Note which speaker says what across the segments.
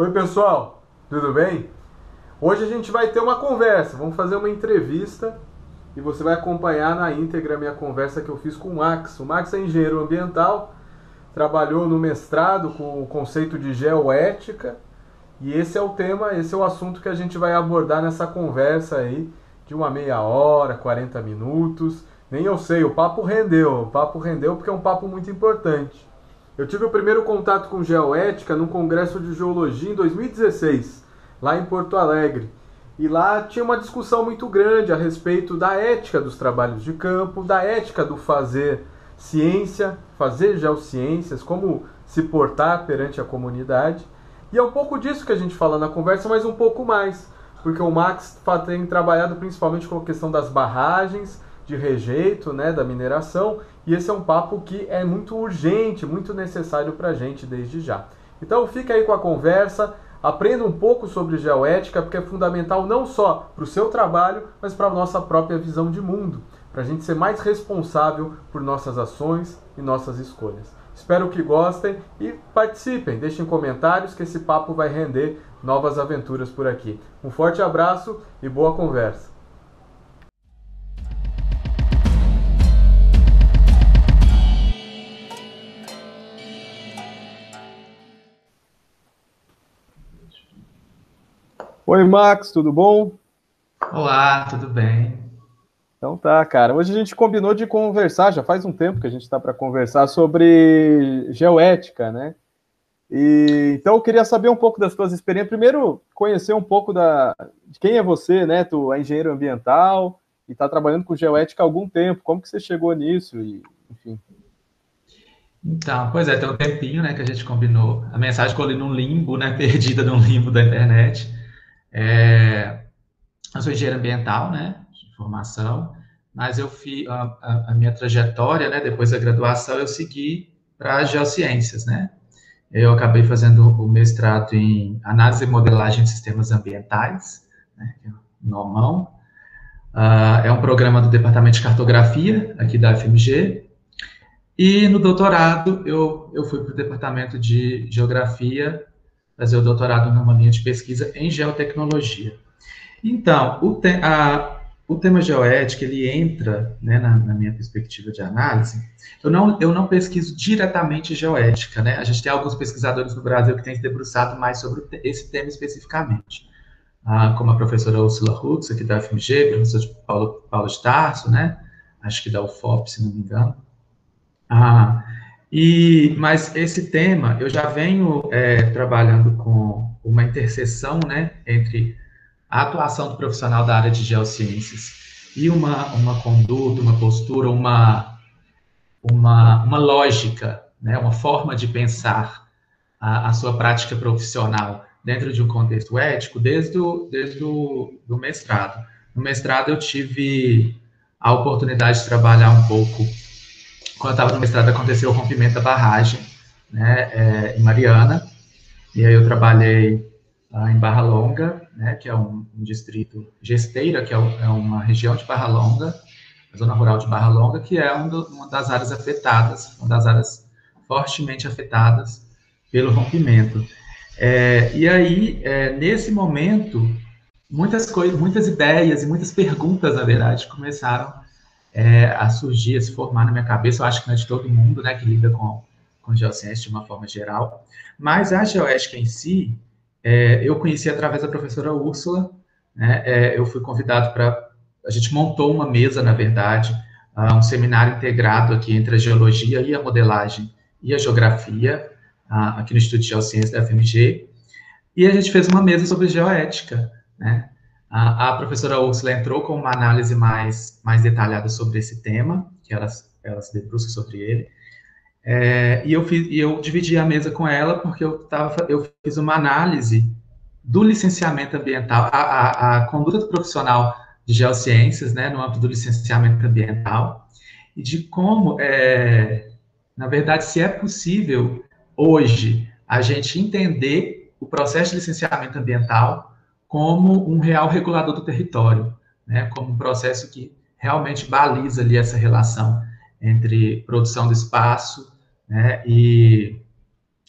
Speaker 1: Oi, pessoal, tudo bem? Hoje a gente vai ter uma conversa, vamos fazer uma entrevista e você vai acompanhar na íntegra a minha conversa que eu fiz com o Max. O Max é engenheiro ambiental, trabalhou no mestrado com o conceito de geoética e esse é o tema, esse é o assunto que a gente vai abordar nessa conversa aí de uma meia hora, 40 minutos. Nem eu sei, o papo rendeu, o papo rendeu porque é um papo muito importante. Eu tive o primeiro contato com geoética num congresso de geologia em 2016, lá em Porto Alegre. E lá tinha uma discussão muito grande a respeito da ética dos trabalhos de campo, da ética do fazer ciência, fazer geociências, como se portar perante a comunidade. E é um pouco disso que a gente fala na conversa, mas um pouco mais, porque o Max tem trabalhado principalmente com a questão das barragens, de rejeito né, da mineração, e esse é um papo que é muito urgente, muito necessário para a gente desde já. Então fica aí com a conversa, aprenda um pouco sobre geoética, porque é fundamental não só para o seu trabalho, mas para a nossa própria visão de mundo, para a gente ser mais responsável por nossas ações e nossas escolhas. Espero que gostem e participem, deixem comentários que esse papo vai render novas aventuras por aqui. Um forte abraço e boa conversa. Oi, Max, tudo bom?
Speaker 2: Olá, tudo bem?
Speaker 1: Então tá, cara. Hoje a gente combinou de conversar, já faz um tempo que a gente está para conversar sobre geoética, né? E, então eu queria saber um pouco das tuas experiências. Primeiro, conhecer um pouco da, de quem é você, né? Tu é engenheiro ambiental e está trabalhando com geoética há algum tempo. Como que você chegou nisso? E, enfim.
Speaker 2: Então, pois é, tem um tempinho, né, que a gente combinou. A mensagem ficou ali num limbo, né, perdida num limbo da internet. É, eu sou engenheiro ambiental, né, de formação, mas eu fiz a, a, a, minha trajetória, né, depois da graduação, eu segui para geociências, né. Eu acabei fazendo o mestrado em análise e modelagem de sistemas ambientais, né, é NOMão. Uh, é um programa do Departamento de Cartografia, aqui da FMG. E no doutorado, eu, eu fui para o Departamento de Geografia fazer o doutorado numa linha de pesquisa em geotecnologia. Então, o, te, a, o tema geoética, ele entra, né, na, na, minha perspectiva de análise, eu não, eu não pesquiso diretamente geoética, né, a gente tem alguns pesquisadores no Brasil que têm se debruçado mais sobre esse tema especificamente, ah, como a professora Ursula Hutz, aqui da FMG, professor Paulo, Paulo de Tarso, né, acho que da UFOP, se não me engano, ah, e, mas esse tema, eu já venho é, trabalhando com uma interseção né, entre a atuação do profissional da área de geociências e uma, uma conduta, uma postura, uma, uma, uma lógica, né, uma forma de pensar a, a sua prática profissional dentro de um contexto ético desde o, desde do mestrado. No mestrado eu tive a oportunidade de trabalhar um pouco quando eu estava no mestrado, aconteceu o rompimento da barragem, né, é, em Mariana, e aí eu trabalhei ah, em Barra Longa, né, que é um, um distrito, Gesteira, que é, é, uma região de Barra Longa, a zona rural de Barra Longa, que é um do, uma das áreas afetadas, uma das áreas fortemente afetadas pelo rompimento. É, e aí, é, nesse momento, muitas coisas, muitas ideias e muitas perguntas, na verdade, começaram é, a surgir, a se formar na minha cabeça. Eu acho que não é de todo mundo, né, que lida com, com geociência de uma forma geral. Mas a geoética em si, é, eu conheci através da professora Úrsula, né, é, eu fui convidado para, a gente montou uma mesa, na verdade, uh, um seminário integrado aqui entre a geologia e a modelagem e a geografia, uh, aqui no Instituto de Geociência da FMG, e a gente fez uma mesa sobre geoética, né, a, professora Ursula entrou com uma análise mais, mais detalhada sobre esse tema, que ela, ela se debruça sobre ele, é, e eu, fiz, e eu dividi a mesa com ela porque eu, tava, eu fiz uma análise do licenciamento ambiental, a, a, a conduta profissional de geociências, né, no âmbito do licenciamento ambiental, e de como, é, na verdade, se é possível hoje a gente entender o processo de licenciamento ambiental como um real regulador do território, né, como um processo que realmente baliza ali essa relação entre produção do espaço né, e,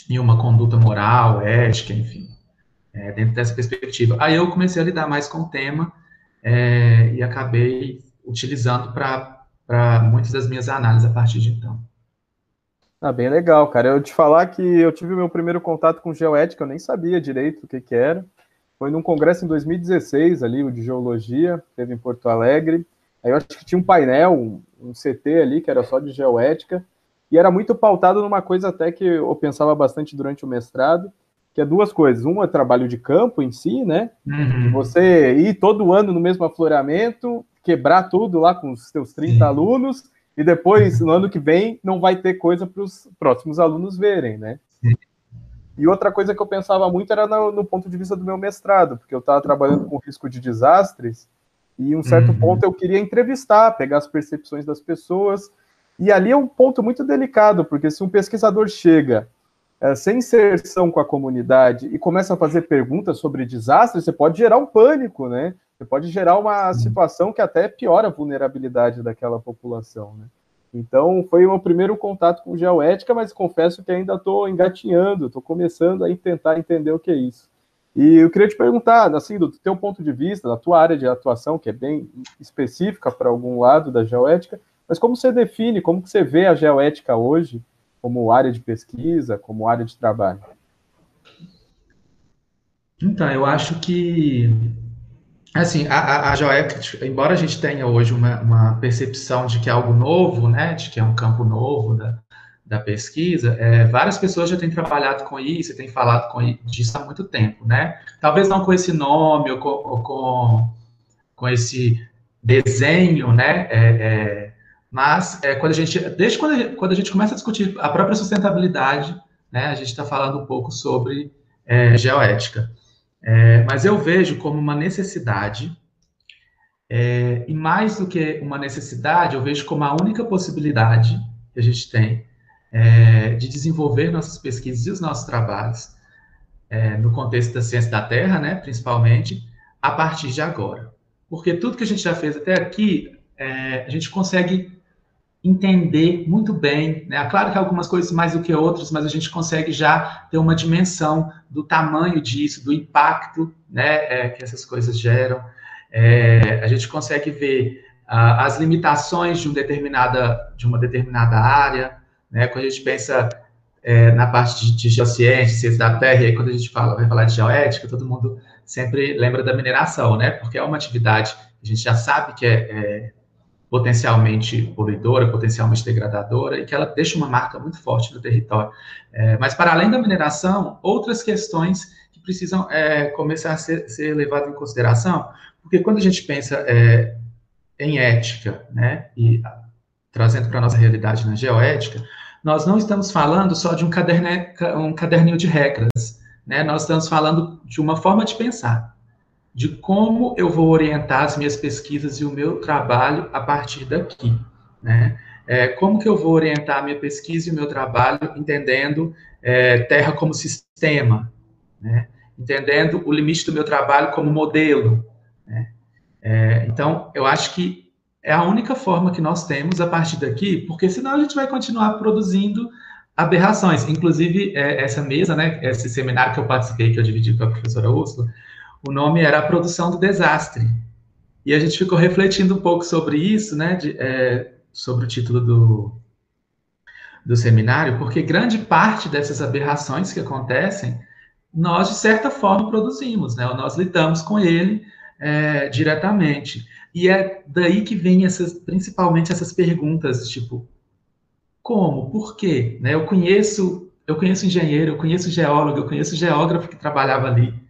Speaker 2: e uma conduta moral, ética, enfim. é, dentro dessa perspectiva. Aí eu comecei a lidar mais com o tema é, e acabei utilizando para muitas das minhas análises a partir de então.
Speaker 1: Ah, bem legal, cara. Eu te falar que eu tive meu primeiro contato com geoética, eu nem sabia direito o que, que era. Foi num congresso em 2016, ali, o de geologia, teve em Porto Alegre. Aí eu acho que tinha um painel, um, CT ali, que era só de geoética, e era muito pautado numa coisa até que eu pensava bastante durante o mestrado, que é duas coisas. Uma é trabalho de campo em si, né? Uhum. Você ir todo ano no mesmo afloramento, quebrar tudo lá com os seus 30 Sim. alunos, e depois, no ano que vem, não vai ter coisa para os próximos alunos verem, né? E outra coisa que eu pensava muito era no, no, ponto de vista do meu mestrado, porque eu estava trabalhando com risco de desastres, e em um certo uhum. ponto eu queria entrevistar, pegar as percepções das pessoas, e ali é um ponto muito delicado, porque se um pesquisador chega é, sem inserção com a comunidade e começa a fazer perguntas sobre desastres, você pode gerar um pânico, né? Você pode gerar uma uhum. situação que até piora a vulnerabilidade daquela população, né? Então, foi o meu primeiro contato com geoética, mas confesso que ainda estou engatinhando, estou começando a tentar entender o que é isso. E eu queria te perguntar, assim, do teu ponto de vista, da tua área de atuação, que é bem específica para algum lado da geoética, mas como você define, como que você vê a geoética hoje como área de pesquisa, como área de trabalho?
Speaker 2: Então, eu acho que Assim, a, a, a embora a gente tenha hoje uma, uma, percepção de que é algo novo, né, de que é um campo novo da, da pesquisa, é, várias pessoas já têm trabalhado com isso, têm falado com, disso há muito tempo, né? Talvez não com esse nome ou com, ou com, com esse desenho, né? É, é, mas é, quando a gente, desde quando a quando a gente começa a discutir a própria sustentabilidade, né, a gente está falando um pouco sobre é, geoética. É, mas eu vejo como uma necessidade, é, e mais do que uma necessidade, eu vejo como a única possibilidade que a gente tem é, de desenvolver nossas pesquisas e os nossos trabalhos, é, no contexto da ciência da Terra, né, principalmente, a partir de agora. Porque tudo que a gente já fez até aqui, é, a gente consegue entender muito bem, né? Claro que algumas coisas mais do que outras, mas a gente consegue já ter uma dimensão do tamanho disso, do impacto, né, é, que essas coisas geram. É, a gente consegue ver ah, as limitações de, um determinada, de uma determinada área, né? Quando a gente pensa é, na parte de, de geociências da Terra, e aí quando a gente fala, vai falar de geoética, todo mundo sempre lembra da mineração, né? Porque é uma atividade que a gente já sabe que é, é potencialmente poluidora, potencialmente degradadora, e que ela deixa uma marca muito forte no território. É, mas, para além da mineração, outras questões que precisam é, começar a ser, ser, levadas em consideração, porque quando a gente pensa é, em ética, né, e trazendo para a nossa realidade na geoética, nós não estamos falando só de um, caderne, um caderninho de regras, né, nós estamos falando de uma forma de pensar de como eu vou orientar as minhas pesquisas e o meu trabalho a partir daqui, né? É, como que eu vou orientar a minha pesquisa e o meu trabalho entendendo é, terra como sistema, né? Entendendo o limite do meu trabalho como modelo, né? É, então, eu acho que é a única forma que nós temos a partir daqui, porque senão a gente vai continuar produzindo aberrações. Inclusive, é, essa mesa, né, esse seminário que eu participei, que eu dividi com a professora Úrsula, o nome era A Produção do Desastre. E a gente ficou refletindo um pouco sobre isso, né, de, é, sobre o título do, do seminário, porque grande parte dessas aberrações que acontecem, nós, de certa forma, produzimos, né, nós lidamos com ele é, diretamente. E é daí que vem essas, principalmente essas perguntas, tipo, como, por quê? Né, eu conheço eu conheço engenheiro, eu conheço geólogo, eu conheço geógrafo que trabalhava ali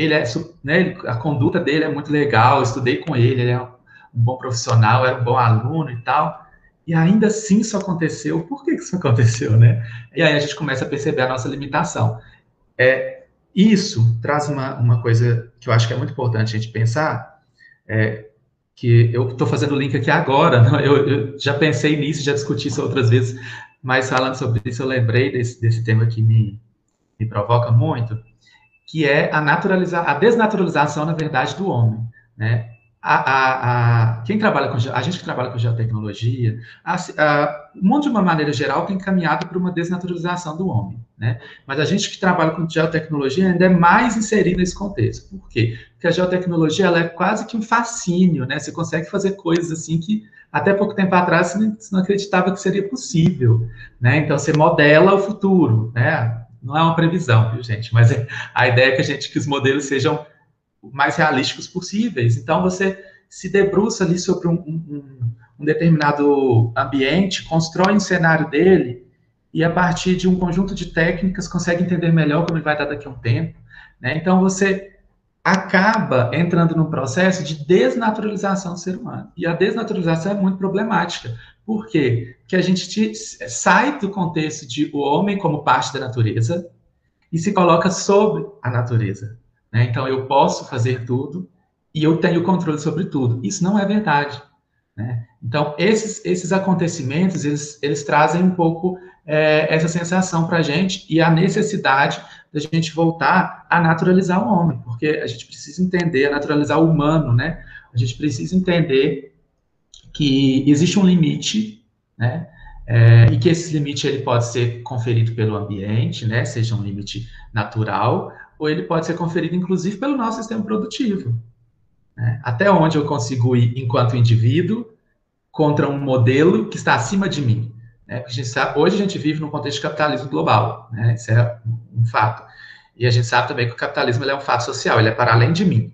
Speaker 2: ele é, né, a conduta dele é muito legal, estudei com ele, ele é um bom profissional, era um bom aluno e tal, e ainda assim isso aconteceu, por que isso aconteceu, né? E aí a gente começa a perceber a nossa limitação. É, isso traz uma, uma coisa que eu acho que é muito importante a gente pensar, é, que eu estou fazendo o link aqui agora, né? eu, eu, já pensei nisso, já discuti isso outras vezes, mas falando sobre isso eu lembrei desse, desse tema que me, me provoca muito, que é a, naturalizar, a desnaturalização, na verdade, do homem. Né? a, a, a, quem trabalha com a gente que trabalha com geotecnologia, a, a, o mundo de uma maneira geral tem caminhado para uma desnaturalização do homem, né? Mas a gente que trabalha com geotecnologia ainda é mais inserido nesse contexto. Por quê? Porque a geotecnologia ela é quase que um fascínio, né? Você consegue fazer coisas assim que até pouco tempo atrás você não acreditava que seria possível, né? Então você modela o futuro, né? Não é uma previsão, viu, gente? Mas é, a ideia é que a gente que os modelos sejam mais realísticos possíveis. Então, você se debruça ali sobre um, um, um, determinado ambiente, constrói um cenário dele, e a partir de um conjunto de técnicas consegue entender melhor como ele vai dar daqui a um tempo. Né? Então, você acaba entrando num processo de desnaturalização do ser humano. E a desnaturalização é muito problemática. Por quê? Porque a gente te, sai do contexto de o homem como parte da natureza e se coloca sobre a natureza. Né? Então, eu posso fazer tudo e eu tenho controle sobre tudo. Isso não é verdade. Né? Então, esses, esses acontecimentos, eles, eles trazem um pouco é, essa sensação para a gente e a necessidade da gente voltar a naturalizar o homem, porque a gente precisa entender, naturalizar o humano, né? A gente precisa entender que existe um limite, né? É, e que esse limite ele pode ser conferido pelo ambiente, né? Seja um limite natural, ou ele pode ser conferido, inclusive, pelo nosso sistema produtivo. Né? Até onde eu consigo ir enquanto indivíduo contra um modelo que está acima de mim. Né? A sabe, hoje a gente vive num contexto de capitalismo global, né? isso é um fato. E a gente sabe também que o capitalismo é um fato social, ele é para além de mim.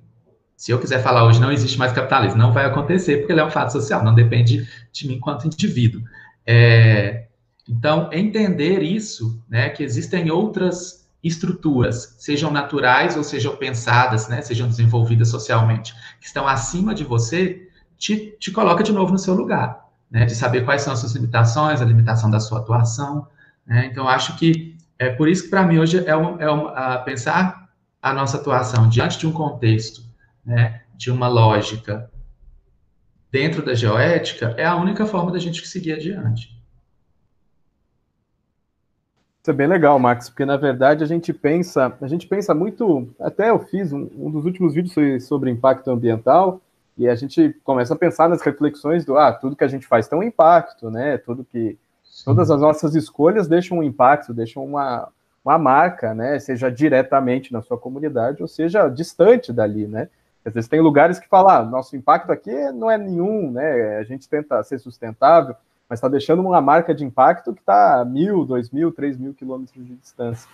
Speaker 2: Se eu quiser falar hoje não existe mais capitalismo, não vai acontecer porque ele é um fato social, não depende de mim enquanto indivíduo. É, então, entender isso, né, que existem outras estruturas, sejam naturais ou sejam pensadas, né, sejam desenvolvidas socialmente, que estão acima de você, te, te coloca de novo no seu lugar, né, de saber quais são as suas limitações, a limitação da sua atuação. Né, então, acho que é por isso que para mim hoje é, um, é um, a pensar a nossa atuação diante de um contexto, né, de uma lógica dentro da geoética, é a única forma da gente seguir adiante.
Speaker 1: Isso é bem legal, Max, porque na verdade a gente pensa, a gente pensa muito, até eu fiz um, um dos últimos vídeos sobre impacto ambiental, e a gente começa a pensar nas reflexões do, ah, tudo que a gente faz tem um impacto, né? Tudo que todas as nossas escolhas deixam um impacto, deixam uma, uma marca, né? Seja diretamente na sua comunidade ou seja distante dali, né? Às vezes tem lugares que falam, ah, nosso impacto aqui não é nenhum, né? A gente tenta ser sustentável, mas está deixando uma marca de impacto que está a mil, dois mil, três mil quilômetros de distância.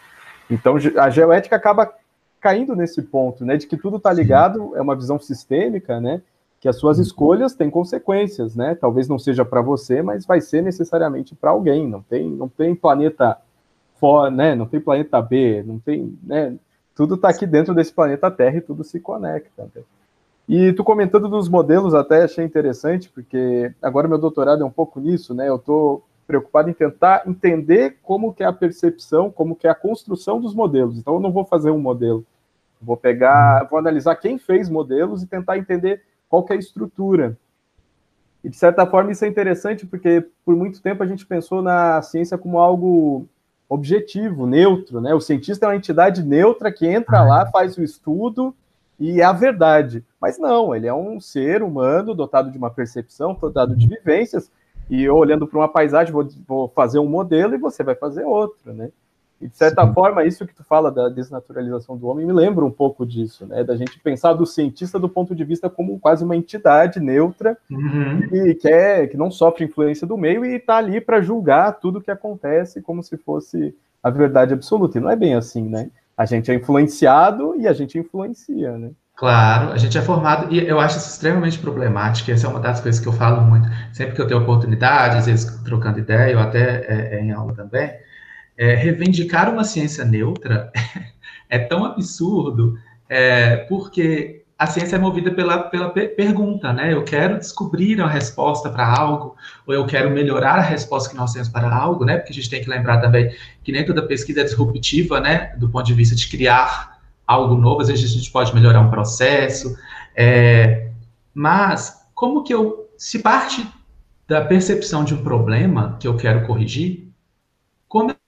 Speaker 1: Então, a geoética acaba caindo nesse ponto, né, de que tudo está ligado, é uma visão sistêmica, né, que as suas uhum. escolhas têm consequências, né, talvez não seja para você, mas vai ser necessariamente para alguém, não tem, não tem planeta fora, né, não tem planeta B, não tem, né, tudo está aqui dentro desse planeta Terra e tudo se conecta. Né? E tu comentando dos modelos, até achei interessante, porque agora meu doutorado é um pouco nisso, né? Eu estou preocupado em tentar entender como que é a percepção, como que é a construção dos modelos. Então eu não vou fazer um modelo. Vou pegar, vou analisar quem fez modelos e tentar entender qual que é a estrutura. E de certa forma isso é interessante porque por muito tempo a gente pensou na ciência como algo objetivo, neutro, né? O cientista é uma entidade neutra que entra lá, faz o estudo e é a verdade. Mas não, ele é um ser humano dotado de uma percepção, dotado de vivências, e eu, olhando para uma paisagem, vou, vou, fazer um modelo e você vai fazer outro, né? E de certa Sim. forma, isso que tu fala da desnaturalização do homem me lembra um pouco disso, né? Da gente pensar do cientista do ponto de vista como quase uma entidade neutra uhum. e que, é, que não sofre influência do meio e está ali para julgar tudo que acontece como se fosse a verdade absoluta. E não é bem assim, né? A gente é influenciado e a gente influencia, né?
Speaker 2: Claro, a gente é formado, e eu acho isso extremamente problemático, essa é uma das coisas que eu falo muito, sempre que eu tenho oportunidade, às vezes trocando ideia, ou até é, é, em aula também, é, reivindicar uma ciência neutra é tão absurdo, é, porque a ciência é movida pela, pela pergunta, né? Eu quero descobrir a resposta para algo, ou eu quero melhorar a resposta que nós temos para algo, né? Porque a gente tem que lembrar também que nem toda pesquisa é disruptiva, né? Do ponto de vista de criar algo novo, às vezes a gente pode melhorar um processo, é, mas como que eu, se parte da percepção de um problema que eu quero corrigir,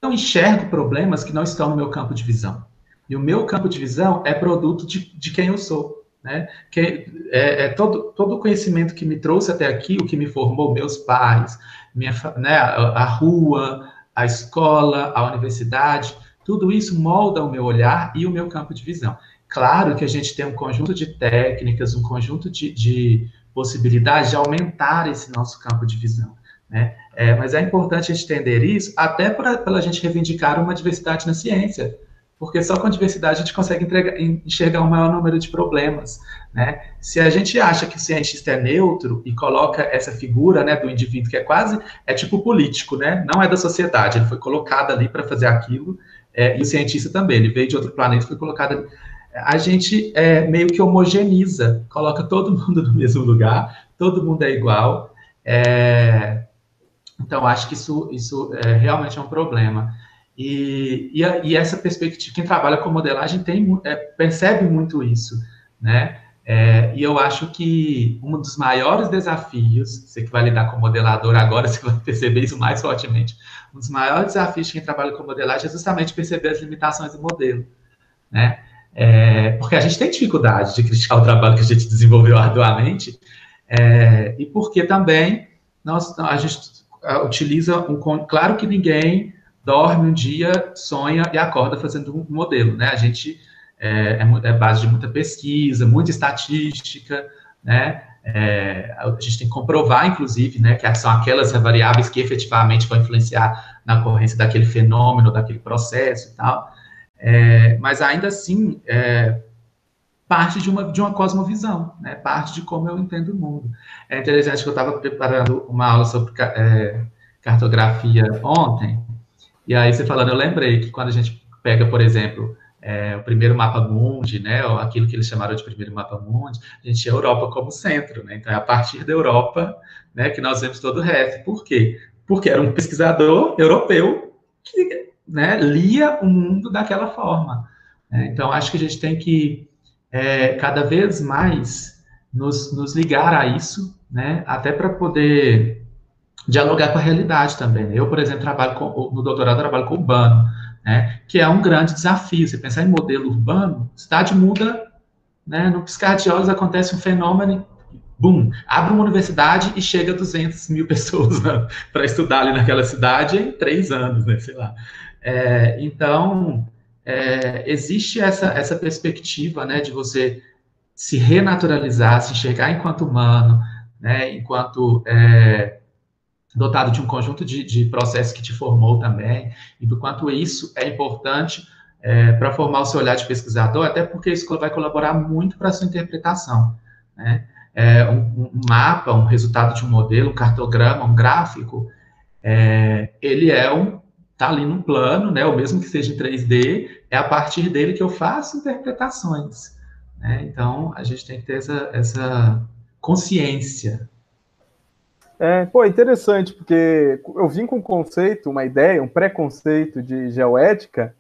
Speaker 2: eu enxergo problemas que não estão no meu campo de visão? E o meu campo de visão é produto de, de quem eu sou né? Que é, é todo todo o conhecimento que me trouxe até aqui, o que me formou, meus pais, minha, né, a, a rua, a escola, a universidade, tudo isso molda o meu olhar e o meu campo de visão. Claro que a gente tem um conjunto de técnicas, um conjunto de, de possibilidades de aumentar esse nosso campo de visão. Né? É, mas é importante entender isso até para a gente reivindicar uma diversidade na ciência, porque só com a diversidade a gente consegue entregar, enxergar um maior número de problemas. Né? Se a gente acha que o cientista é neutro e coloca essa figura né, do indivíduo que é quase, é tipo político, né? não é da sociedade, ele foi colocado ali para fazer aquilo, é, e o cientista também, ele veio de outro planeta e foi colocado ali. A gente é, meio que homogeniza, coloca todo mundo no mesmo lugar, todo mundo é igual, é, então, acho que isso, isso é, realmente é um problema. E, e, e, essa perspectiva, quem trabalha com modelagem tem, é, percebe muito isso, né? É, e eu acho que um dos maiores desafios, você que vai lidar com modelador agora, você vai perceber isso mais fortemente, um dos maiores desafios de quem trabalha com modelagem é justamente perceber as limitações do modelo, né? É, porque a gente tem dificuldade de criticar o trabalho que a gente desenvolveu arduamente, é, e porque também nós, a gente utiliza um. Claro que ninguém dorme um dia, sonha e acorda fazendo um modelo, né? A gente é, é, é base de muita pesquisa, muita estatística, né? É, a gente tem que comprovar, inclusive, né, que são aquelas variáveis que efetivamente vão influenciar na ocorrência daquele fenômeno, daquele processo e tal. É, mas ainda assim, é, parte de uma, de uma cosmovisão, né? parte de como eu entendo o mundo. É interessante que eu estava preparando uma aula sobre é, cartografia ontem, e aí você falando, eu lembrei que quando a gente pega, por exemplo, é, o primeiro mapa mundi, né, ou aquilo que eles chamaram de primeiro mapa mundi, a gente tinha a Europa como centro, né, então é a partir da Europa, né, que nós vemos todo o resto. Por quê? Porque era um pesquisador europeu que, né, lia o mundo daquela forma. Né? Então, acho que a gente tem que é, cada vez mais nos, nos ligar a isso, né, até para poder dialogar com a realidade também. Eu, por exemplo, trabalho com, no doutorado trabalho com urbano, né, que é um grande desafio. Você pensar em modelo urbano, cidade muda, né, no piscar de olhos acontece um fenômeno, bum, abre uma universidade e chega a 200 mil pessoas né, para estudar ali naquela cidade em três anos, né, sei lá. É, então, é, existe essa, essa perspectiva, né, de você se renaturalizar, se enxergar enquanto humano, né, enquanto é, dotado de um conjunto de, de processos que te formou também, e do quanto isso é importante é, para formar o seu olhar de pesquisador, até porque isso vai colaborar muito para a sua interpretação, né? É, um, um, mapa, um resultado de um modelo, um cartograma, um gráfico, é, ele é um, está ali num plano, né, ou mesmo que seja em 3D, é a partir dele que eu faço interpretações. Né? Então, a gente tem que ter essa, essa consciência.
Speaker 1: É, pô, interessante, porque eu vim com um conceito, uma ideia, um preconceito de geoética,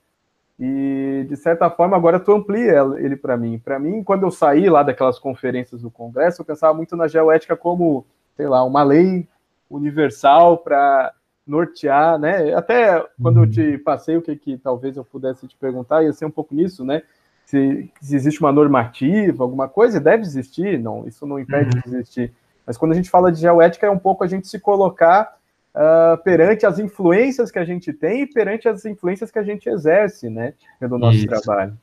Speaker 1: e de certa forma agora tu amplia ele para mim. Para mim, quando eu saí lá daquelas conferências do Congresso, eu pensava muito na geoética como, sei lá, uma lei universal para nortear, né? Até quando eu uhum. te passei o que, que talvez eu pudesse te perguntar, ia ser um pouco nisso, né? Se, se existe uma normativa, alguma coisa, deve existir, não, isso não impede uhum. de existir. Mas quando a gente fala de geoética, é um pouco a gente se colocar uh, perante as influências que a gente tem e perante as influências que a gente exerce, né? No nosso isso. trabalho.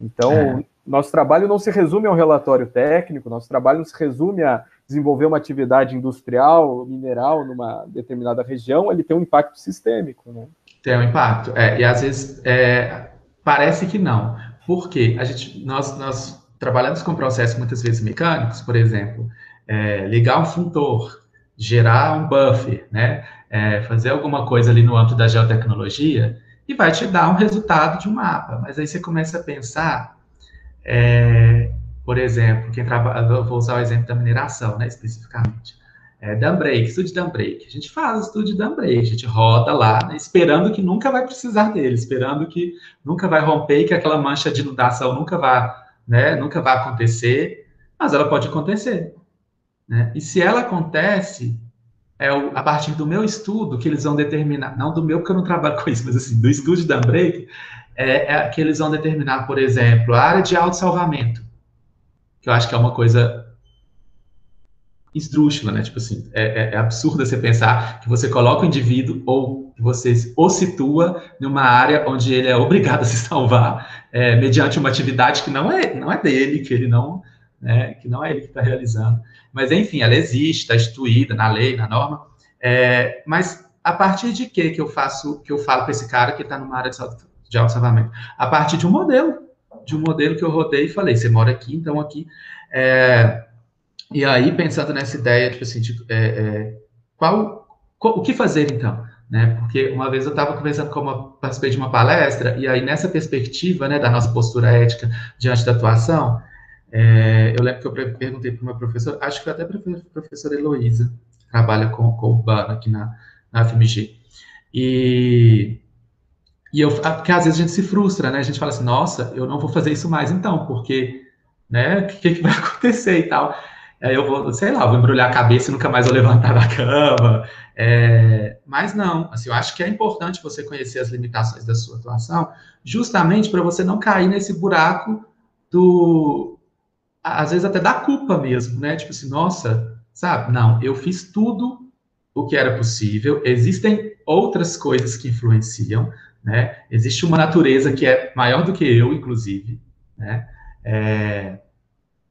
Speaker 1: Então, é. nosso trabalho não se resume a um relatório técnico, nosso trabalho não se resume a desenvolver uma atividade industrial, mineral, numa determinada região, ele tem um impacto sistêmico, né?
Speaker 2: Tem um impacto, é, e às vezes é, parece que não. Por quê? A gente, nós, nós trabalhamos com processos muitas vezes mecânicos, por exemplo, é, ligar um funtor, gerar um buffer, né? É, fazer alguma coisa ali no âmbito da geotecnologia e vai te dar um resultado de um mapa. Mas aí você começa a pensar é, por exemplo, quem trabalha, vou usar o exemplo da mineração, né, especificamente. É, dam break, estudo de dam break. A gente faz estudo de dam break, a gente roda lá, né, esperando que nunca vai precisar dele, esperando que nunca vai romper e que aquela mancha de inundação nunca vai, né, nunca vai acontecer, mas ela pode acontecer. Né? E se ela acontece, é o, a partir do meu estudo que eles vão determinar, não do meu, porque eu não trabalho com isso, mas assim, do estudo de dam break, é, é que eles vão determinar, por exemplo, a área de auto-salvamento que eu acho que é uma coisa esdrúxula, né? Tipo assim, é, é, é absurdo você pensar que você coloca o indivíduo ou você o situa numa área onde ele é obrigado a se salvar é, mediante uma atividade que não é, não é dele, que ele não, né, que não é ele que está realizando. Mas, enfim, ela existe, está instituída na lei, na norma. É, mas a partir de que que eu faço, que eu falo para esse cara que está numa área de, de auto-salvamento? A partir de um modelo, de um modelo que eu rodei e falei, você mora aqui, então aqui... É, e aí, pensando nessa ideia, tipo assim, tipo, é, é, qual, qual, o que fazer então? Né? Porque uma vez eu estava conversando com uma, participei de uma palestra, e aí nessa perspectiva, né, da nossa postura ética diante da atuação, é, eu lembro que eu perguntei para uma professora, acho que até para a professora Heloísa, que trabalha com, com urbano aqui na, na FMG, e, e eu, porque às vezes a gente se frustra, né, a gente fala assim, nossa, eu não vou fazer isso mais então, porque, né, o que, que vai acontecer e tal, aí eu vou, sei lá, vou embrulhar a cabeça e nunca mais vou levantar da cama. É, mas não, assim, eu acho que é importante você conhecer as limitações da sua atuação, justamente para você não cair nesse buraco do, às vezes até da culpa mesmo, né? Tipo assim, nossa, sabe? Não, eu fiz tudo o que era possível, existem outras coisas que influenciam, né? Existe uma natureza que é maior do que eu, inclusive, né? É,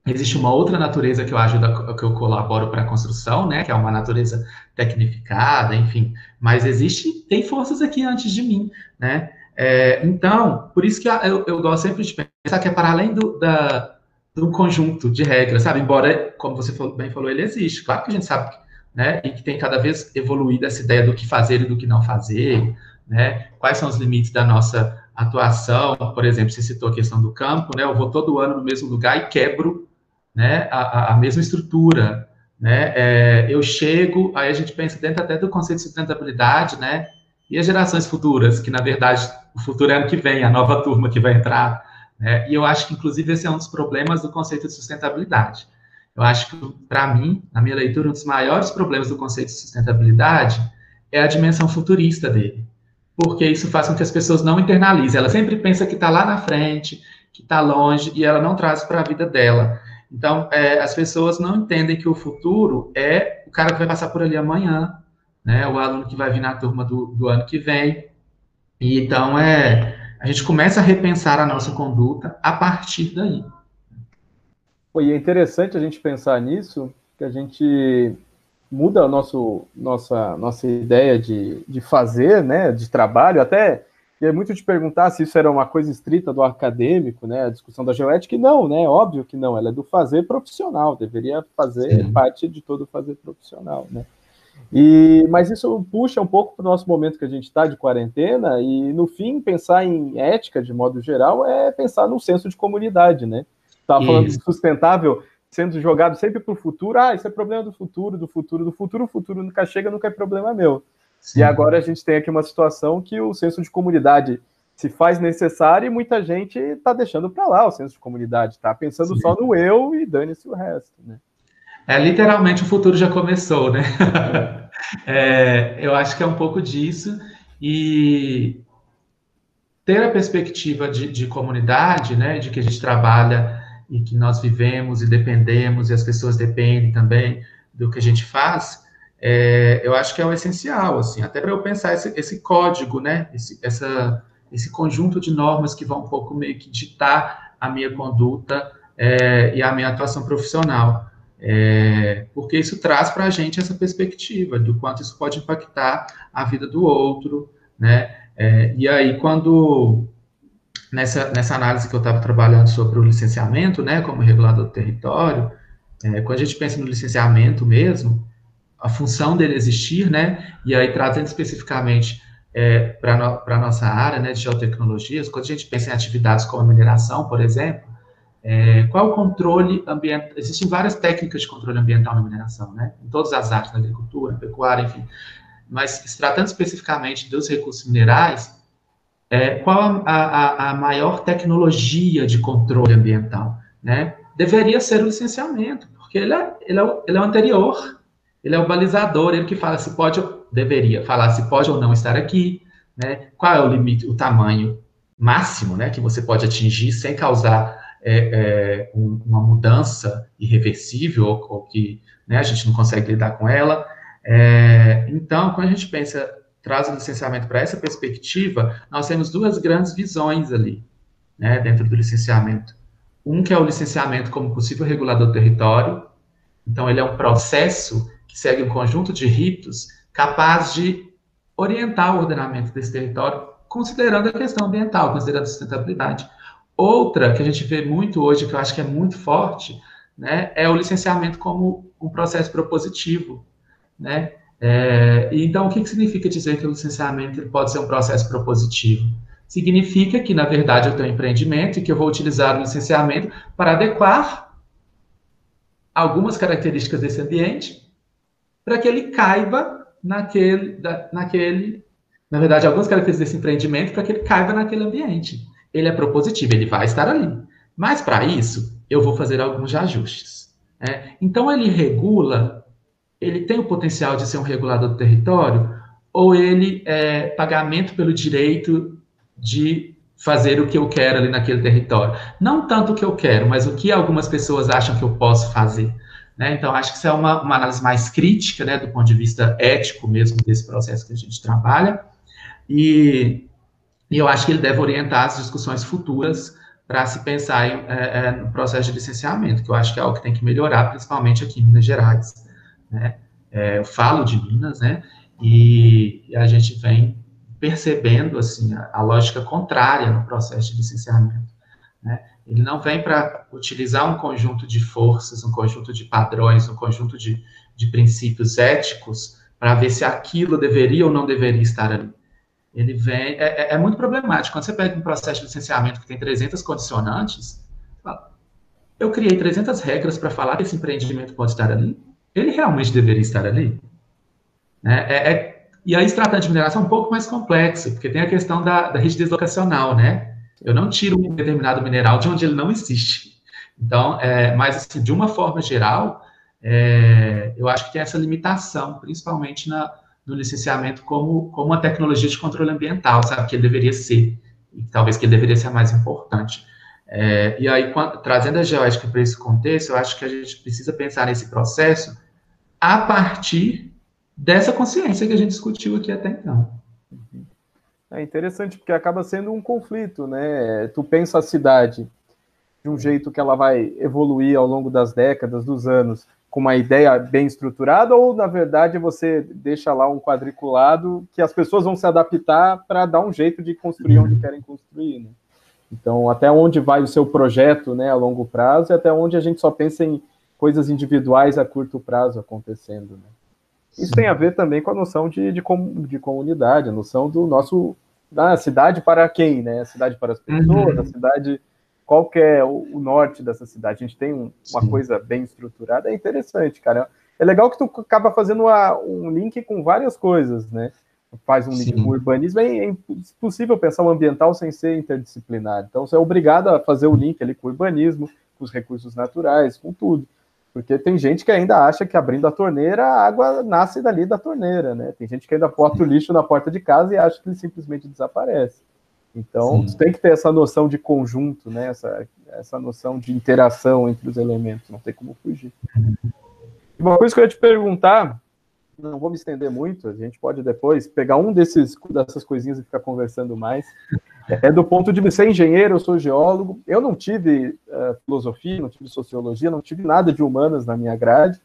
Speaker 2: Existe uma outra natureza que eu ajudo, que eu colaboro para a construção, né, que é uma natureza tecnificada, enfim, mas existe, tem forças aqui antes de mim, né, é, então, por isso que eu, eu, gosto sempre de pensar que é para além do, da, do conjunto de regras, sabe, embora, como você bem falou, ele existe, claro que a gente sabe, né, e que tem cada vez evoluído essa ideia do que fazer e do que não fazer, né, quais são os limites da nossa atuação, por exemplo, você citou a questão do campo, né, eu vou todo ano no mesmo lugar e quebro né, a, a mesma estrutura, né, é, eu chego, aí a gente pensa dentro até do conceito de sustentabilidade, né, e as gerações futuras, que na verdade o futuro é ano que vem, a nova turma que vai entrar, né, e eu acho que inclusive esse é um dos problemas do conceito de sustentabilidade. Eu acho que, para mim, na minha leitura, um dos maiores problemas do conceito de sustentabilidade é a dimensão futurista dele. Porque isso faz com que as pessoas não internalizem. Ela sempre pensa que está lá na frente, que está longe, e ela não traz para a vida dela. Então, é, as pessoas não entendem que o futuro é o cara que vai passar por ali amanhã, né? O aluno que vai vir na turma do, do ano que vem. E então, é, a gente começa a repensar a nossa conduta a partir daí.
Speaker 1: E é interessante a gente pensar nisso, que a gente muda a nosso, nossa, nossa ideia de, de fazer, né, de trabalho, até é muito te perguntar se isso era uma coisa estrita do acadêmico, né? A discussão da geoética, e não, né? Óbvio que não, ela é do fazer profissional, deveria fazer Sim. parte de todo fazer profissional, né? E, mas isso puxa um pouco para o nosso momento que a gente está de quarentena, e no fim, pensar em ética de modo geral é pensar num senso de comunidade, né? Estava falando de sustentável sendo jogado sempre para o futuro, ah, isso é problema do futuro, do futuro, do futuro, o futuro nunca chega, nunca é problema meu. Sim. E agora a gente tem aqui uma situação que o senso de comunidade se faz necessário e muita gente está deixando para lá o senso de comunidade, está pensando Sim. só no eu e dane-se o resto, né?
Speaker 2: É, literalmente o futuro já começou, né? é, eu acho que é um pouco disso e ter a perspectiva de, de comunidade, né, de que a gente trabalha e que nós vivemos e dependemos e as pessoas dependem também do que a gente faz, é, eu acho que é o essencial, assim, até para eu pensar esse, esse código, né, esse, essa, esse conjunto de normas que vão um pouco meio que ditar a minha conduta é, e a minha atuação profissional, é, porque isso traz para a gente essa perspectiva do quanto isso pode impactar a vida do outro, né, é, e aí quando nessa, nessa análise que eu estava trabalhando sobre o licenciamento, né, como regulador do território, é, quando a gente pensa no licenciamento mesmo, a função dele existir, né? E aí, trazendo especificamente é, para no, a nossa área né, de geotecnologias, quando a gente pensa em atividades como a mineração, por exemplo, é, qual o controle ambiental? Existem várias técnicas de controle ambiental na mineração, né? Em todas as áreas, na agricultura, na pecuária, enfim. Mas, tratando especificamente dos recursos minerais, é, qual a, a, a maior tecnologia de controle ambiental, né? Deveria ser o licenciamento, porque ele é, ele é, ele é o anterior ele é o balizador, ele que fala se pode, deveria falar se pode ou não estar aqui, né? Qual é o limite, o tamanho máximo, né, que você pode atingir sem causar é, é, um, uma mudança irreversível ou, ou que né, a gente não consegue lidar com ela. É, então, quando a gente pensa, traz o licenciamento para essa perspectiva, nós temos duas grandes visões ali, né, dentro do licenciamento. Um que é o licenciamento como possível regulador do território, então ele é um processo que segue um conjunto de ritos capaz de orientar o ordenamento desse território, considerando a questão ambiental, considerando a sustentabilidade. Outra que a gente vê muito hoje, que eu acho que é muito forte, né, é o licenciamento como um processo propositivo, né? É, então, o que, que significa dizer que o licenciamento pode ser um processo propositivo? Significa que, na verdade, eu tenho um empreendimento e que eu vou utilizar o licenciamento para adequar algumas características desse ambiente para que ele caiba naquele, naquele, na verdade, algumas características desse empreendimento para que ele caiba naquele ambiente. Ele é propositivo, ele vai estar ali. Mas, para isso, eu vou fazer alguns ajustes. Né? Então, ele regula ele tem o potencial de ser um regulador do território ou ele é pagamento pelo direito de fazer o que eu quero ali naquele território. Não tanto o que eu quero, mas o que algumas pessoas acham que eu posso fazer. Né? Então, acho que isso é uma, uma análise mais crítica, né, do ponto de vista ético mesmo, desse processo que a gente trabalha. E, e eu acho que ele deve orientar as discussões futuras para se pensar em, é, é, no processo de licenciamento, que eu acho que é algo que tem que melhorar, principalmente aqui em Minas Gerais né? É, eu falo de Minas, né? E a gente vem percebendo assim a, a lógica contrária no processo de licenciamento. Né? Ele não vem para utilizar um conjunto de forças, um conjunto de padrões, um conjunto de, de princípios éticos para ver se aquilo deveria ou não deveria estar ali. Ele vem é, é, é muito problemático quando você pega um processo de licenciamento que tem 300 condicionantes. Eu criei 300 regras para falar que esse empreendimento pode estar ali ele realmente deveria estar ali? Né? É, é, e aí, se tratando de mineração, é um pouco mais complexo, porque tem a questão da, da rigidez locacional, né? Eu não tiro um determinado mineral de onde ele não existe. Então, é, mas assim, de uma forma geral, é, eu acho que tem essa limitação, principalmente na, no licenciamento como, como uma tecnologia de controle ambiental, sabe? Que ele deveria ser, e talvez que ele deveria ser mais importante. É, e aí, quando, trazendo a geoética para esse contexto, eu acho que a gente precisa pensar nesse processo a partir dessa consciência que a gente discutiu aqui até então.
Speaker 1: É interessante porque acaba sendo um conflito, né? Tu pensa a cidade de um jeito que ela vai evoluir ao longo das décadas, dos anos, com uma ideia bem estruturada, ou na verdade você deixa lá um quadriculado que as pessoas vão se adaptar para dar um jeito de construir onde querem construir, né? Então, até onde vai o seu projeto, né, a longo prazo, e até onde a gente só pensa em coisas individuais a curto prazo acontecendo. Né? Isso tem a ver também com a noção de, de, de comunidade, a noção do nosso da cidade para quem, né? A cidade para as pessoas, uhum. a cidade qual que é o, o, norte dessa cidade. A gente tem um, uma Sim. coisa bem estruturada, é interessante, cara. É legal que tu acaba fazendo uma, um link com várias coisas, né? Faz um link com o urbanismo, é, é impossível pensar o ambiental sem ser interdisciplinar. Então, você é obrigado a fazer o link ali com o urbanismo, com os recursos naturais, com tudo. Porque tem gente que ainda acha que abrindo a torneira, a água nasce dali da torneira, né? Tem gente que ainda bota o lixo na porta de casa e acha que ele simplesmente desaparece. Então, tem que ter essa noção de conjunto, né? Essa, essa noção de interação entre os elementos, não tem como fugir. Uma coisa que eu ia te perguntar, não vou me estender muito, a gente pode depois pegar um desses dessas coisinhas e ficar conversando mais. É do ponto de ser engenheiro, eu sou geólogo. Eu não tive uh, filosofia, não tive sociologia, não tive nada de humanas na minha grade.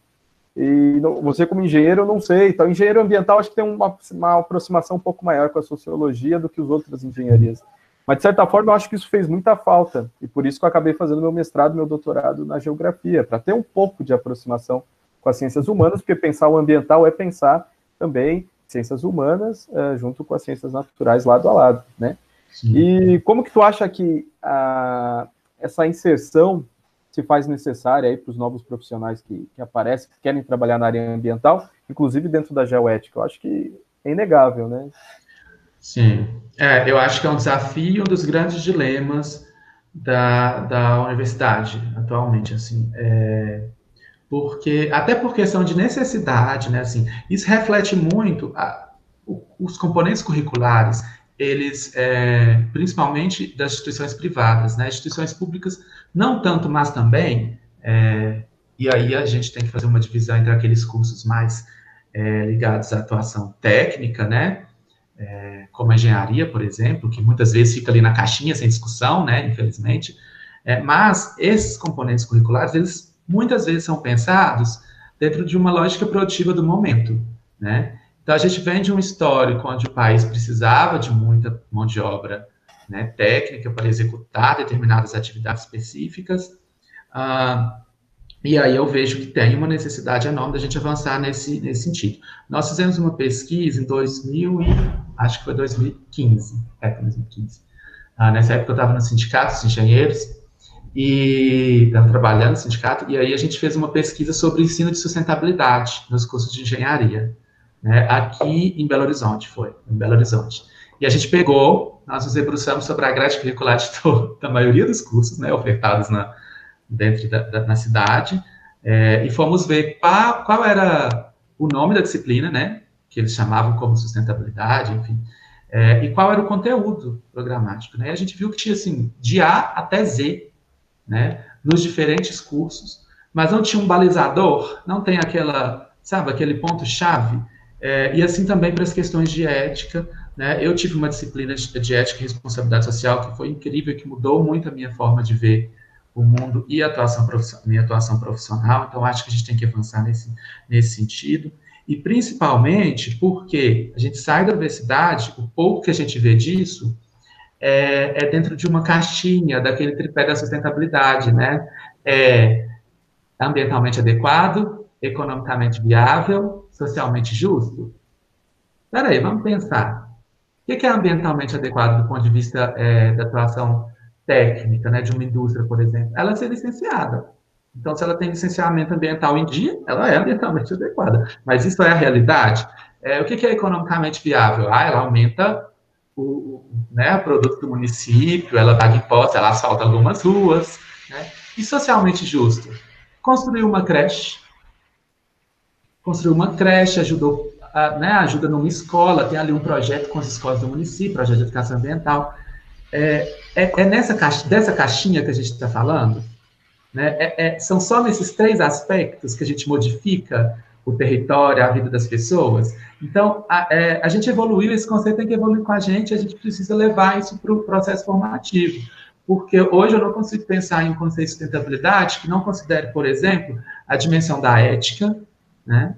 Speaker 1: E não, você, como engenheiro, eu não sei. Então, engenheiro ambiental acho que tem uma, uma aproximação um pouco maior com a sociologia do que as outras engenharias. Mas, de certa forma, eu acho que isso fez muita falta. E por isso que eu acabei fazendo meu mestrado, meu doutorado na geografia, para ter um pouco de aproximação com as ciências humanas, porque pensar o ambiental é pensar também ciências humanas uh, junto com as ciências naturais lado a lado, né? Sim. E como que tu acha que a, essa inserção se faz necessária aí para os novos profissionais que, que aparecem, que querem trabalhar na área ambiental, inclusive dentro da geoética? Eu acho que é inegável, né?
Speaker 2: Sim, é, eu acho que é um desafio, um dos grandes dilemas da, da universidade atualmente, assim, é, porque até por questão de necessidade, né? Assim, isso reflete muito a, os componentes curriculares, eles, é, principalmente das instituições privadas, né? Instituições públicas Não tanto, mas também, é, e aí a gente tem que fazer uma divisão entre aqueles cursos mais é, ligados à atuação técnica, né? Como a engenharia, por exemplo, que muitas vezes fica ali na caixinha sem discussão, né? Infelizmente. Mas esses componentes curriculares, eles muitas vezes são pensados dentro de uma lógica produtiva do momento, né? Então, a gente vem de um histórico onde o país precisava de muita mão de obra né, técnica para executar determinadas atividades específicas, ah, e aí eu vejo que tem uma necessidade enorme da gente avançar nesse, nesse sentido. Nós fizemos uma pesquisa em 2000 e, acho que foi 2015, é, 2015. Ah, nessa época eu estava no sindicato dos engenheiros, e estava trabalhando no sindicato, e aí a gente fez uma pesquisa sobre ensino de sustentabilidade nos cursos de engenharia, né, aqui em Belo Horizonte, foi, em Belo Horizonte. E a gente pegou, nós nos debruçamos sobre a grade curricular de da maioria dos cursos, né, ofertados na, dentro da, da na cidade, é, e fomos ver qual, qual era o nome da disciplina, né, que eles chamavam como sustentabilidade, enfim, é, e qual era o conteúdo programático, né, e a gente viu que tinha, assim, de A até Z, né, nos diferentes cursos, mas não tinha um balizador, não tem aquela, sabe, aquele ponto-chave, é, e assim também para as questões de ética, né, eu tive uma disciplina de, ética e responsabilidade social que foi incrível, que mudou muito a minha forma de ver o mundo e a atuação minha atuação profissional, então acho que a gente tem que avançar nesse, nesse sentido, e principalmente porque a gente sai da universidade, o pouco que a gente vê disso é, é dentro de uma caixinha, daquele tripé da sustentabilidade, né? É ambientalmente adequado, economicamente viável, socialmente justo. Espera aí, vamos pensar. O que é ambientalmente adequado do ponto de vista é, da atuação técnica, né, de uma indústria, por exemplo, ela ser licenciada. Então, se ela tem licenciamento ambiental em dia, ela é ambientalmente adequada. Mas isso é a realidade? É, o que, é economicamente viável? Ah, ela aumenta o, né, produto do município, ela paga impostos, ela asfalta algumas ruas. Né? E socialmente justo? Construir uma creche. Construir uma creche ajudou, né, ajuda numa escola, tem ali um projeto com as escolas do município, projeto de educação ambiental. É, é, é nessa caixa, dessa caixinha que a gente está falando, né? É, é, são só nesses três aspectos que a gente modifica o território, a vida das pessoas. Então, a, é, a gente evoluiu, esse conceito tem que evoluir com a gente, a gente precisa levar isso para o processo formativo. Porque hoje eu não consigo pensar em um conceito de sustentabilidade que não considere, por exemplo, a dimensão da ética, né?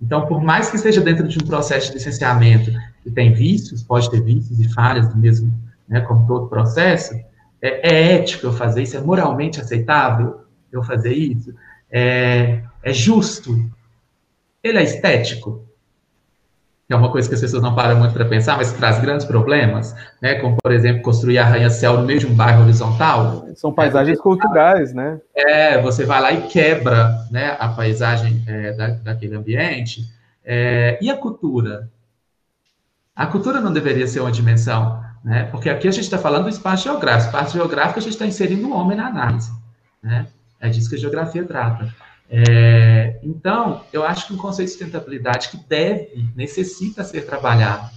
Speaker 2: Então, por mais que esteja dentro de um processo de licenciamento que tem vícios, pode ter vícios e falhas do mesmo né, como todo processo, é, é, ético eu fazer isso? É moralmente aceitável eu fazer isso? É, é justo? Ele é estético? É uma coisa que as pessoas não param muito para pensar, mas que traz grandes problemas, né? Como, por exemplo, construir arranha-céu no meio de um bairro horizontal.
Speaker 1: São paisagens é, culturais, né?
Speaker 2: É, você vai lá e quebra né, a paisagem é, da, daquele ambiente. É, e a cultura? A cultura não deveria ser uma dimensão né? Porque aqui a gente está falando do espaço geográfico. Espaço geográfico a gente está inserindo o homem na análise, né? É disso que a geografia trata. É, então, eu acho que um conceito de sustentabilidade que deve, necessita ser trabalhado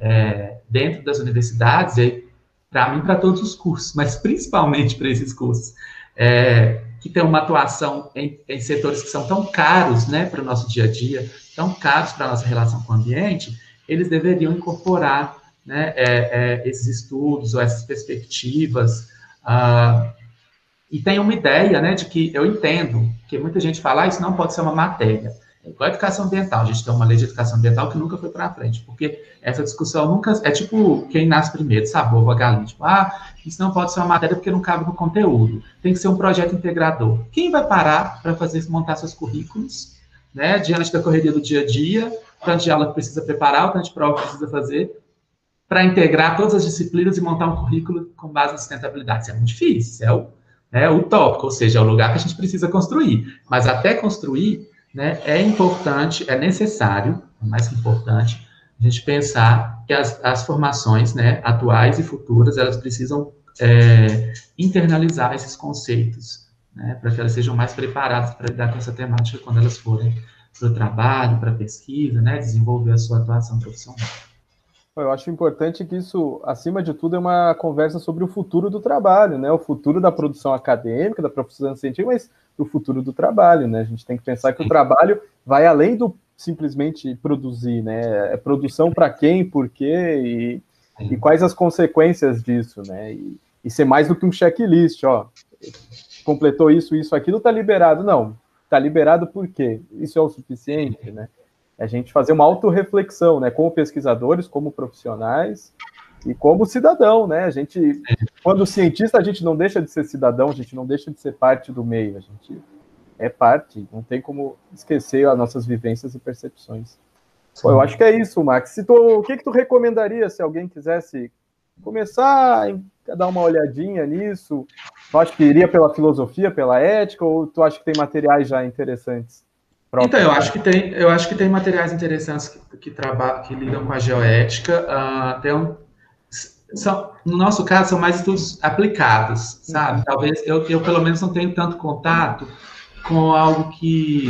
Speaker 2: é, dentro das universidades, e para mim, para todos os cursos, mas principalmente para esses cursos, é, que tem uma atuação em, em, setores que são tão caros né, para o nosso dia a dia, tão caros para a nossa relação com o ambiente, eles deveriam incorporar né, é, é, esses estudos ou essas perspectivas ah, e tem uma ideia, né, de que eu entendo que muita gente fala, ah, isso não pode ser uma matéria. É igual a educação ambiental, a gente tem uma lei de educação ambiental que nunca foi para frente, porque essa discussão nunca, é tipo quem nasce primeiro, sabor, a galinha, tipo, ah, isso não pode ser uma matéria porque não cabe no conteúdo, tem que ser um projeto integrador. Quem vai parar para fazer, montar seus currículos, né, diante da correria do dia a dia, tanto de aula que precisa preparar, tanto de prova que precisa fazer, para integrar todas as disciplinas e montar um currículo com base na sustentabilidade. Isso é muito difícil, é o, é utópico, ou seja, é o lugar que a gente precisa construir. Mas até construir, né, é importante, é necessário, é mais que importante, a gente pensar que as, as formações né, atuais e futuras, elas precisam é, internalizar esses conceitos, né, para que elas sejam mais preparadas para lidar com essa temática quando elas forem para o trabalho, para a pesquisa, né, desenvolver a sua atuação profissional.
Speaker 1: Eu acho importante que isso, acima de tudo, é uma conversa sobre o futuro do trabalho, né? O futuro da produção acadêmica, da profissão científica, mas do futuro do trabalho, né? A gente tem que pensar que o trabalho vai além do simplesmente produzir, né? É produção para quem, por quê e, e, quais as consequências disso, né? E, e, ser mais do que um checklist, ó. Completou isso, isso, aquilo, tá liberado. Não, tá liberado por quê? Isso é o suficiente, né? A gente fazer uma autorreflexão, né, como pesquisadores, como profissionais e como cidadão, né? A gente, quando cientista, a gente não deixa de ser cidadão, a gente não deixa de ser parte do meio, a gente é parte, não tem como esquecer as nossas vivências e percepções. Pô, eu acho que é isso, Max. Se tu, o que, que tu recomendaria se alguém quisesse começar a dar uma olhadinha nisso? Tu acha que iria pela filosofia, pela ética, ou tu acha que tem materiais já interessantes?
Speaker 2: Então, eu acho que tem, eu acho que tem materiais interessantes que, que, traba, que lidam com a geoética. Uh, tem um, são, no nosso caso, são mais estudos aplicados, sabe? Uhum. Talvez eu, eu, pelo menos, não tenho tanto contato com algo que.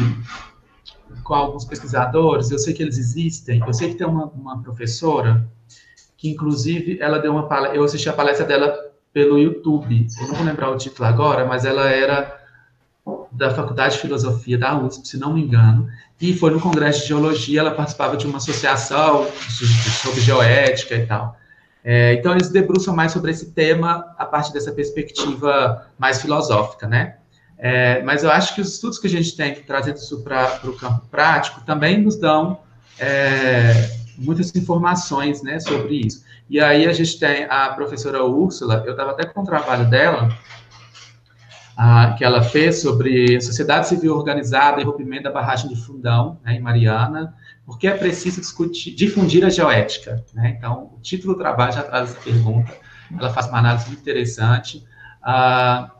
Speaker 2: com alguns pesquisadores, eu sei que eles existem. Eu sei que tem uma, uma professora que, inclusive, ela deu uma palestra. Eu assisti a palestra dela pelo YouTube. Eu não vou lembrar o título agora, mas ela era da Faculdade de Filosofia da USP, se não me engano, e foi no Congresso de Geologia, ela participava de uma associação sobre geoética e tal. É, então, eles debruçam mais sobre esse tema a partir dessa perspectiva mais filosófica, né? É, mas eu acho que os estudos que a gente tem trazer isso para o campo prático também nos dão é, muitas informações né, sobre isso. E aí a gente tem a professora Úrsula, eu estava até com o trabalho dela, que ela fez sobre sociedade civil organizada e rompimento da barragem de Fundão, né, em Mariana, porque é preciso discutir, difundir a geoética. Né? Então, o título do trabalho já traz essa pergunta, ela faz uma análise muito interessante. Ah,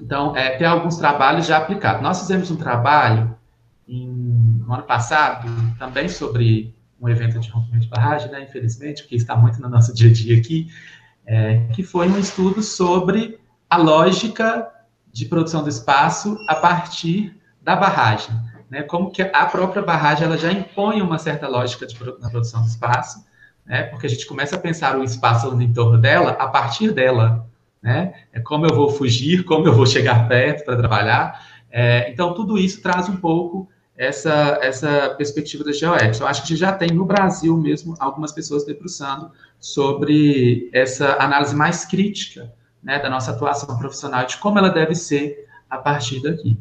Speaker 2: então, é, tem alguns trabalhos já aplicados. Nós fizemos um trabalho em, no ano passado, também sobre um evento de rompimento de barragem, né, infelizmente, porque está muito no nosso dia a dia aqui, é, que foi um estudo sobre a lógica de produção do espaço a partir da barragem. Né? Como que a própria barragem ela já impõe uma certa lógica de, na produção do espaço, né? porque a gente começa a pensar o espaço no entorno dela a partir dela. Né? É como eu vou fugir, como eu vou chegar perto para trabalhar. É, então, tudo isso traz um pouco essa, essa perspectiva da geoética. Eu acho que a gente já tem no Brasil mesmo algumas pessoas debruçando sobre essa análise mais crítica né, da nossa atuação profissional, de como ela deve ser a partir daqui.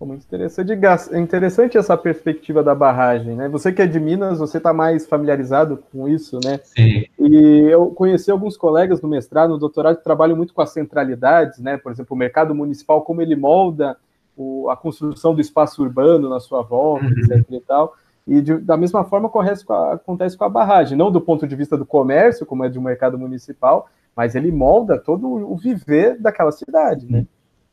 Speaker 1: Muito interessante, é interessante essa perspectiva da barragem, né? Você que é de Minas, você está mais familiarizado com isso, né?
Speaker 2: Sim.
Speaker 1: E eu conheci alguns colegas no mestrado, no doutorado, que trabalham muito com as centralidades, né? Por exemplo, o mercado municipal, como ele molda o, a construção do espaço urbano na sua volta, uhum. etc. e tal. E de, da mesma forma com, a, acontece com a barragem, não do ponto de vista do comércio, como é de um mercado municipal, mas ele molda todo o viver daquela cidade, né?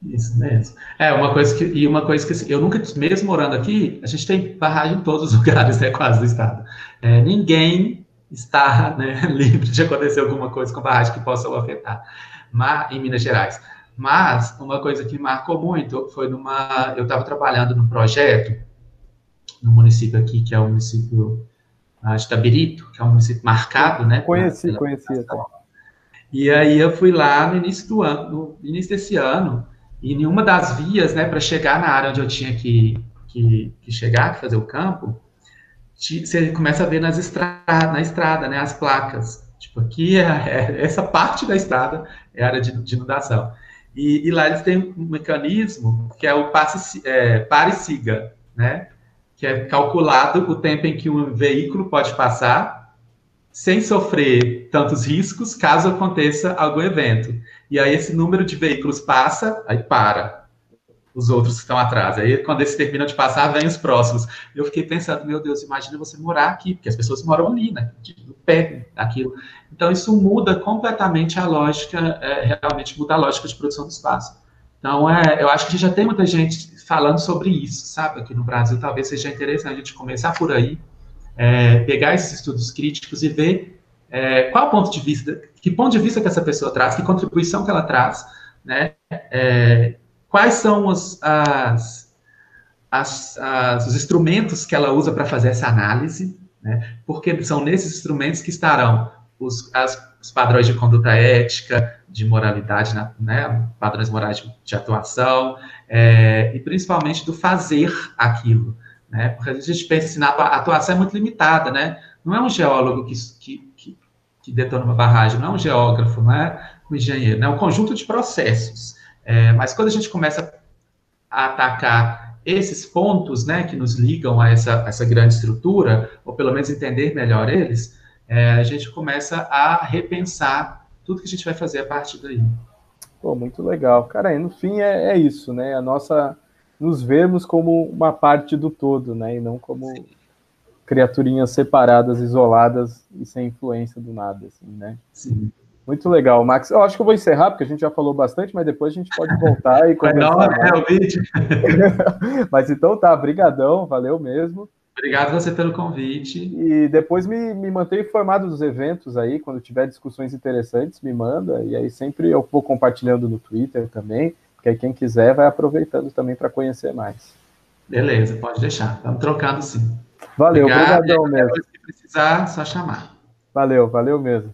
Speaker 2: Isso mesmo. É, uma coisa que, e uma coisa que assim, eu nunca, mesmo morando aqui, a gente tem barragem em todos os lugares, né, quase do estado. É, ninguém está né, livre de acontecer alguma coisa com barragem que possa o afetar, mas, em Minas Gerais. Mas, uma coisa que marcou muito foi numa, eu estava trabalhando num projeto, no município aqui, que é o município de Tabirito, que é um município marcado, né?
Speaker 1: Conheci, conheci.
Speaker 2: E aí eu fui lá no início do ano, no início desse ano, e nenhuma das vias, né, para chegar na área onde eu tinha que, que, que chegar, fazer o campo, você começa a ver nas estradas, na estrada, né, as placas. Tipo, aqui é, é, essa parte da estrada é área de, de inundação. E, e, lá eles têm um mecanismo que é o passe, é, pare siga, né? Que é calculado o tempo em que um veículo pode passar sem sofrer tantos riscos caso aconteça algum evento. E aí esse número de veículos passa, aí para os outros que estão atrás. Aí quando eles terminam de passar, vem os próximos. Eu fiquei pensando, meu Deus, imagina você morar aqui, porque as pessoas moram ali, né? No pé daquilo. Então isso muda completamente a lógica, é, realmente muda a lógica de produção do espaço. Então, é, eu acho que já tem muita gente falando sobre isso, sabe? Aqui no Brasil, talvez seja interessante a gente começar por aí, é, pegar esses estudos críticos e ver é, qual ponto de vista, que ponto de vista que essa pessoa traz, que contribuição que ela traz, né? É, quais são os, as, as, as, os instrumentos que ela usa para fazer essa análise, né? Porque são nesses instrumentos que estarão os, as, os padrões de conduta ética, de moralidade, né? Padrões morais de, de atuação, é, e principalmente do fazer aquilo, né? Porque a gente pensa assim, a atuação é muito limitada, né? Não é um geólogo que, que, que, que detona uma barragem, não é um geógrafo, não é um engenheiro, né? é um conjunto de processos. É, mas quando a gente começa a atacar esses pontos, né, que nos ligam a essa, essa grande estrutura, ou pelo menos entender melhor eles, é, a gente começa a repensar tudo que a gente vai fazer a partir daí.
Speaker 1: Pô, muito legal. Cara, no fim é, é isso, né? A nossa nos vermos como uma parte do todo, né? E não como Sim. criaturinhas separadas, isoladas e sem influência do nada, assim, né? Sim. Muito legal, Max. Eu acho que eu vou encerrar, porque a gente já falou bastante, mas depois a gente pode voltar e conversar. Não, é o vídeo. mas então tá, brigadão, valeu mesmo.
Speaker 2: Obrigado você pelo convite.
Speaker 1: E depois me, me mantenha informado dos eventos aí, quando tiver discussões interessantes, me manda. E aí sempre eu vou compartilhando no Twitter também. Porque aí quem quiser vai aproveitando também para conhecer mais.
Speaker 2: Beleza, pode deixar. Estamos trocando sim.
Speaker 1: Valeu, obrigadão mesmo.
Speaker 2: Se precisar, só chamar.
Speaker 1: Valeu, valeu mesmo.